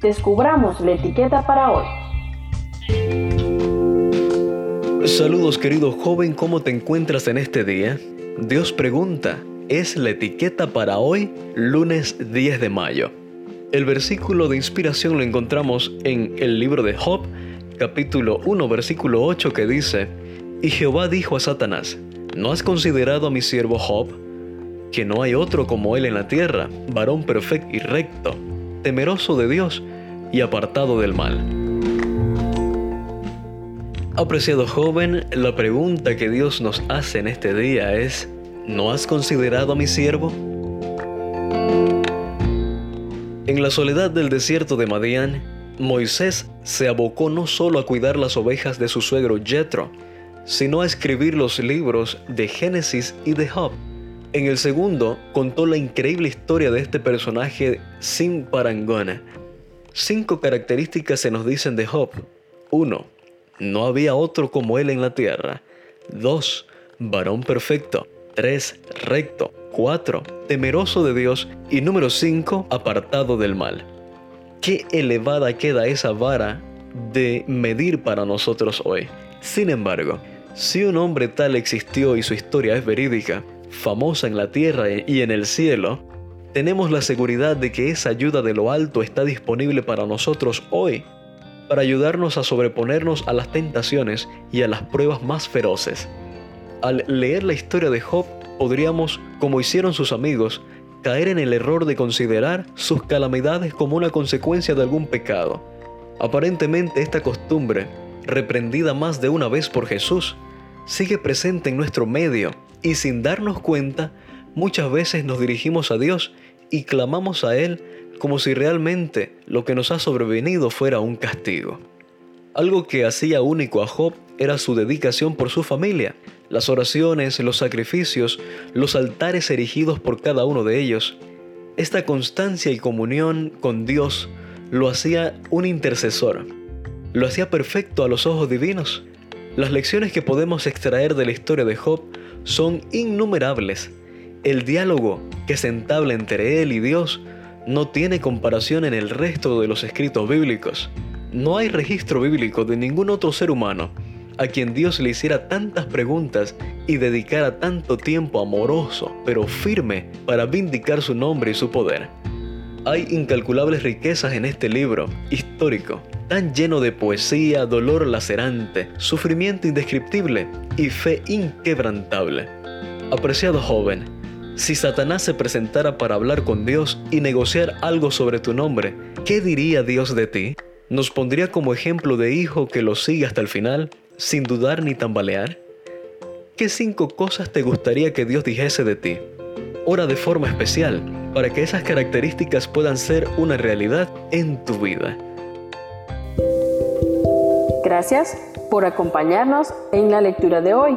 descubramos la etiqueta para hoy. Saludos querido joven, ¿cómo te encuentras en este día? Dios pregunta, ¿es la etiqueta para hoy, lunes 10 de mayo? El versículo de inspiración lo encontramos en el libro de Job, capítulo 1, versículo 8, que dice, Y Jehová dijo a Satanás, ¿no has considerado a mi siervo Job? Que no hay otro como él en la tierra, varón perfecto y recto, temeroso de Dios y apartado del mal. Apreciado joven, la pregunta que Dios nos hace en este día es, ¿no has considerado a mi siervo? En la soledad del desierto de Madián, Moisés se abocó no solo a cuidar las ovejas de su suegro Jethro, sino a escribir los libros de Génesis y de Job. En el segundo contó la increíble historia de este personaje sin parangona. Cinco características se nos dicen de Job. 1 no había otro como él en la tierra. 2. Varón perfecto. 3. Recto. 4. Temeroso de Dios. Y número 5. Apartado del mal. Qué elevada queda esa vara de medir para nosotros hoy. Sin embargo, si un hombre tal existió y su historia es verídica, famosa en la tierra y en el cielo, tenemos la seguridad de que esa ayuda de lo alto está disponible para nosotros hoy para ayudarnos a sobreponernos a las tentaciones y a las pruebas más feroces. Al leer la historia de Job, podríamos, como hicieron sus amigos, caer en el error de considerar sus calamidades como una consecuencia de algún pecado. Aparentemente esta costumbre, reprendida más de una vez por Jesús, sigue presente en nuestro medio y sin darnos cuenta, muchas veces nos dirigimos a Dios y clamamos a Él como si realmente lo que nos ha sobrevenido fuera un castigo. Algo que hacía único a Job era su dedicación por su familia, las oraciones, los sacrificios, los altares erigidos por cada uno de ellos. Esta constancia y comunión con Dios lo hacía un intercesor, lo hacía perfecto a los ojos divinos. Las lecciones que podemos extraer de la historia de Job son innumerables. El diálogo que se entabla entre él y Dios no tiene comparación en el resto de los escritos bíblicos. No hay registro bíblico de ningún otro ser humano a quien Dios le hiciera tantas preguntas y dedicara tanto tiempo amoroso, pero firme, para vindicar su nombre y su poder. Hay incalculables riquezas en este libro histórico, tan lleno de poesía, dolor lacerante, sufrimiento indescriptible y fe inquebrantable. Apreciado joven, si Satanás se presentara para hablar con Dios y negociar algo sobre tu nombre, ¿qué diría Dios de ti? ¿Nos pondría como ejemplo de hijo que lo sigue hasta el final, sin dudar ni tambalear? ¿Qué cinco cosas te gustaría que Dios dijese de ti? Ora de forma especial para que esas características puedan ser una realidad en tu vida. Gracias por acompañarnos en la lectura de hoy.